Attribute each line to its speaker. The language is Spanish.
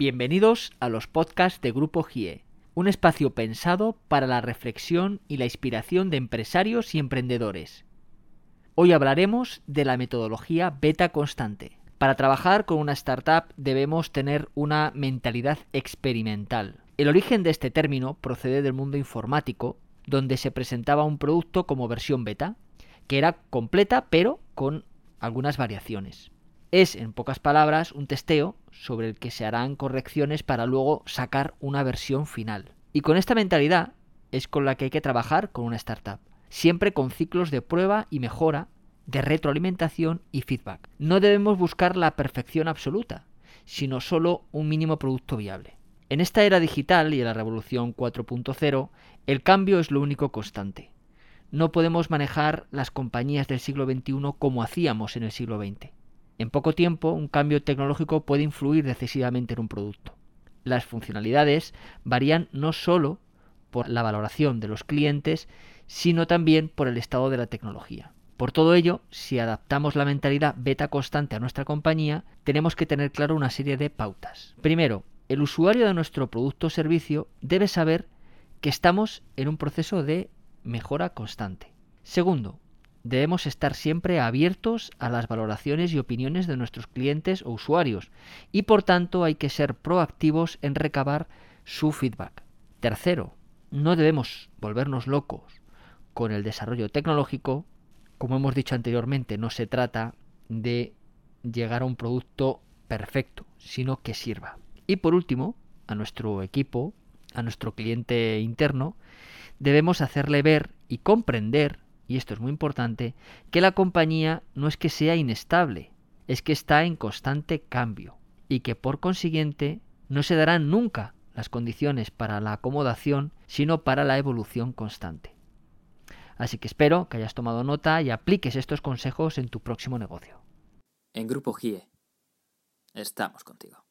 Speaker 1: Bienvenidos a los podcasts de Grupo GIE, un espacio pensado para la reflexión y la inspiración de empresarios y emprendedores. Hoy hablaremos de la metodología beta constante. Para trabajar con una startup debemos tener una mentalidad experimental. El origen de este término procede del mundo informático, donde se presentaba un producto como versión beta, que era completa pero con algunas variaciones. Es, en pocas palabras, un testeo sobre el que se harán correcciones para luego sacar una versión final. Y con esta mentalidad es con la que hay que trabajar con una startup, siempre con ciclos de prueba y mejora, de retroalimentación y feedback. No debemos buscar la perfección absoluta, sino solo un mínimo producto viable. En esta era digital y en la revolución 4.0, el cambio es lo único constante. No podemos manejar las compañías del siglo XXI como hacíamos en el siglo XX. En poco tiempo, un cambio tecnológico puede influir decisivamente en un producto. Las funcionalidades varían no solo por la valoración de los clientes, sino también por el estado de la tecnología. Por todo ello, si adaptamos la mentalidad beta constante a nuestra compañía, tenemos que tener claro una serie de pautas. Primero, el usuario de nuestro producto o servicio debe saber que estamos en un proceso de mejora constante. Segundo, debemos estar siempre abiertos a las valoraciones y opiniones de nuestros clientes o usuarios y por tanto hay que ser proactivos en recabar su feedback. Tercero, no debemos volvernos locos con el desarrollo tecnológico. Como hemos dicho anteriormente, no se trata de llegar a un producto perfecto, sino que sirva. Y por último, a nuestro equipo, a nuestro cliente interno, debemos hacerle ver y comprender y esto es muy importante, que la compañía no es que sea inestable, es que está en constante cambio y que por consiguiente no se darán nunca las condiciones para la acomodación, sino para la evolución constante. Así que espero que hayas tomado nota y apliques estos consejos en tu próximo negocio.
Speaker 2: En Grupo GIE estamos contigo.